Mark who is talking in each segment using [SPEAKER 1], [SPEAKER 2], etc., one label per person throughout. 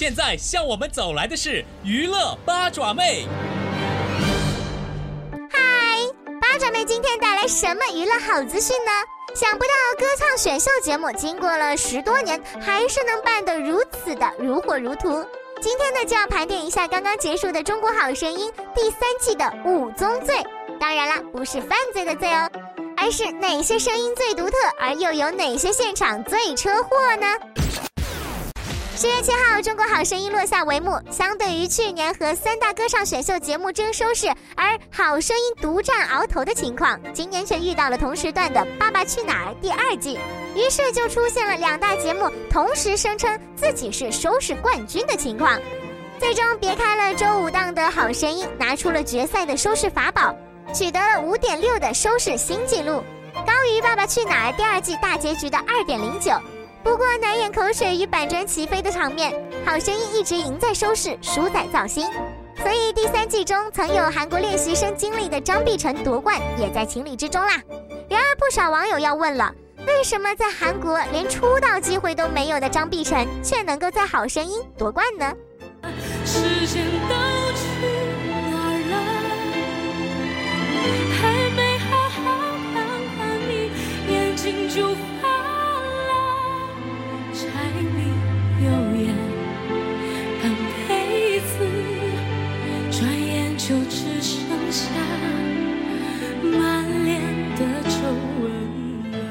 [SPEAKER 1] 现在向我们走来的是娱乐八爪妹。
[SPEAKER 2] 嗨，八爪妹今天带来什么娱乐好资讯呢？想不到歌唱选秀节目经过了十多年，还是能办得如此的如火如荼。今天呢，就要盘点一下刚刚结束的《中国好声音》第三季的五宗罪。当然啦，不是犯罪的罪哦，而是哪些声音最独特，而又有哪些现场最车祸呢？十月七号，《中国好声音》落下帷幕。相对于去年和三大歌唱选秀节目争收视，而《好声音》独占鳌头的情况，今年却遇到了同时段的《爸爸去哪儿》第二季，于是就出现了两大节目同时声称自己是收视冠军的情况。最终，别开了周五档的《好声音》拿出了决赛的收视法宝，取得了五点六的收视新纪录，高于《爸爸去哪儿》第二季大结局的二点零九。不过难掩口水与板砖齐飞的场面，好声音一直赢在收视，输在造星。所以第三季中曾有韩国练习生经历的张碧晨夺冠也在情理之中啦。然而不少网友要问了，为什么在韩国连出道机会都没有的张碧晨，却能够在好声音夺冠呢？时间就只剩下满脸的皱纹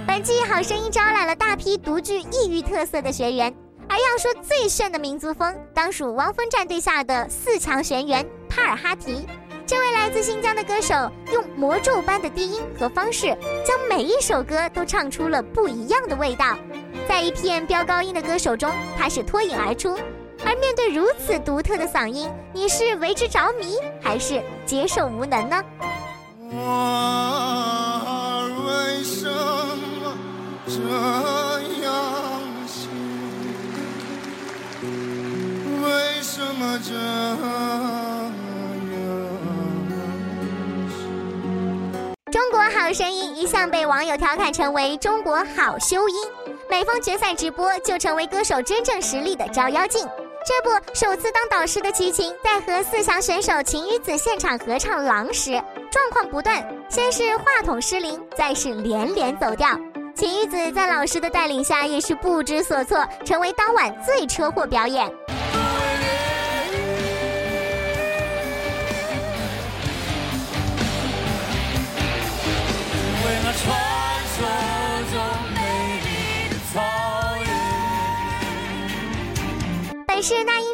[SPEAKER 2] 本季好声音招揽了大批独具异域特色的学员，而要说最炫的民族风，当属汪峰战队下的四强学员帕尔哈提。这位来自新疆的歌手，用魔咒般的低音和方式，将每一首歌都唱出了不一样的味道。在一片飙高音的歌手中，他是脱颖而出。而面对如此独特的嗓音，你是为之着迷，还是接受无能呢？我
[SPEAKER 3] 为什么这样想？为什么这样
[SPEAKER 2] 中国好声音一向被网友调侃成为“中国好修音”，每逢决赛直播就成为歌手真正实力的照妖镜。这不，首次当导师的齐秦在和四强选手秦雨子现场合唱《狼》时，状况不断，先是话筒失灵，再是连连走调。秦雨子在老师的带领下也是不知所措，成为当晚最车祸表演。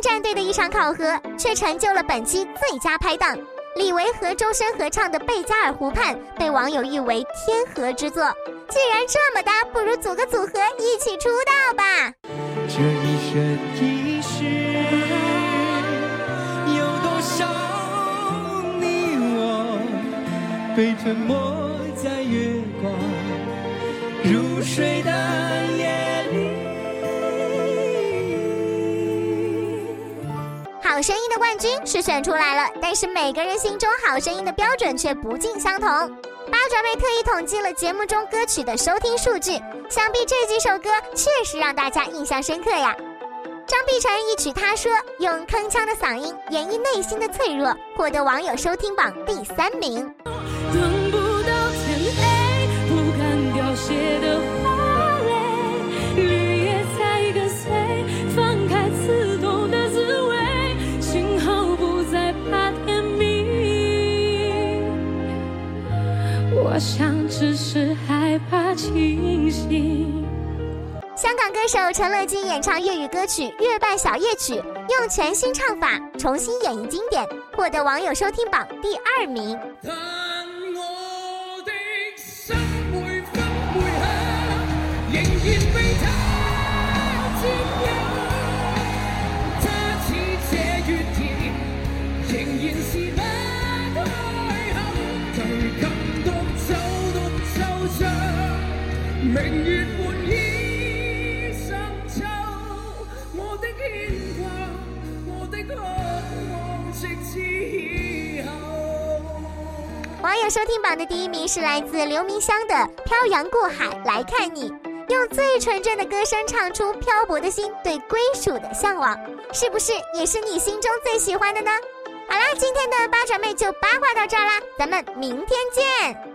[SPEAKER 2] 战队的一场考核，却成就了本期最佳拍档。李维和周深合唱的《贝加尔湖畔》被网友誉为天河之作。既然这么搭，不如组个组合一起出道吧。这一生一世，有多少你我被吞没在月光如水的夜好声音的冠军是选出来了，但是每个人心中好声音的标准却不尽相同。八爪妹特意统计了节目中歌曲的收听数据，想必这几首歌确实让大家印象深刻呀。张碧晨一曲《他说》，用铿锵的嗓音演绎内心的脆弱，获得网友收听榜第三名。香港歌手陈乐基演唱粤语歌曲《月半小夜曲》，用全新唱法重新演绎经典，获得网友收听榜第二名。网友收听榜的第一名是来自刘明湘的《漂洋过海来看你》，用最纯正的歌声唱出漂泊的心对归属的向往，是不是也是你心中最喜欢的呢？好啦，今天的八爪妹就八卦到这儿啦，咱们明天见。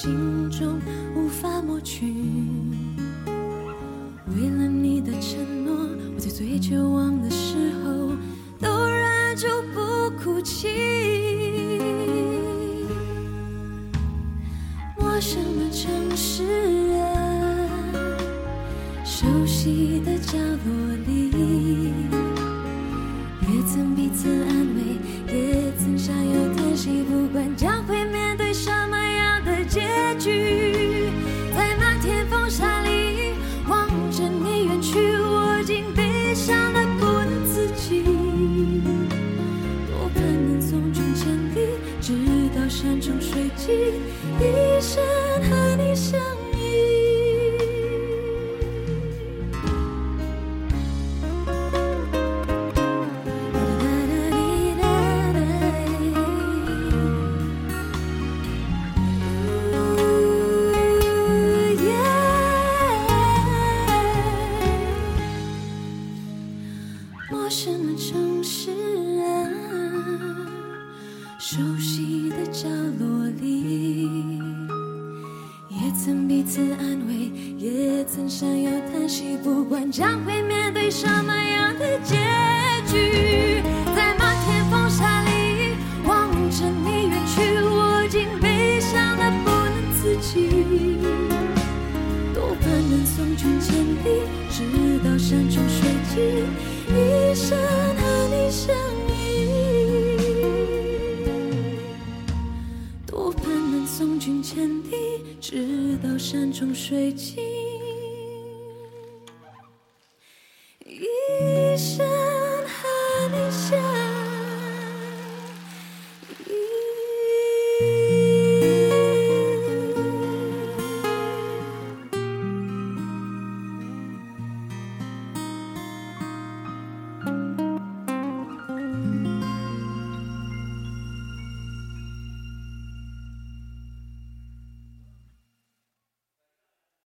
[SPEAKER 4] 心中，无法抹去。为了你的承诺，我在最绝望的时候都忍住不哭泣。陌生的城市啊，熟悉的角落里，一生和你相遇。曾相拥叹息，不管将会面对什么样的结局，在漫天风沙里望着你远去，我竟悲伤的不能自己。多盼能送君千里，直到山穷水尽，一生和你相依。多盼能送君千里，直到山穷水尽，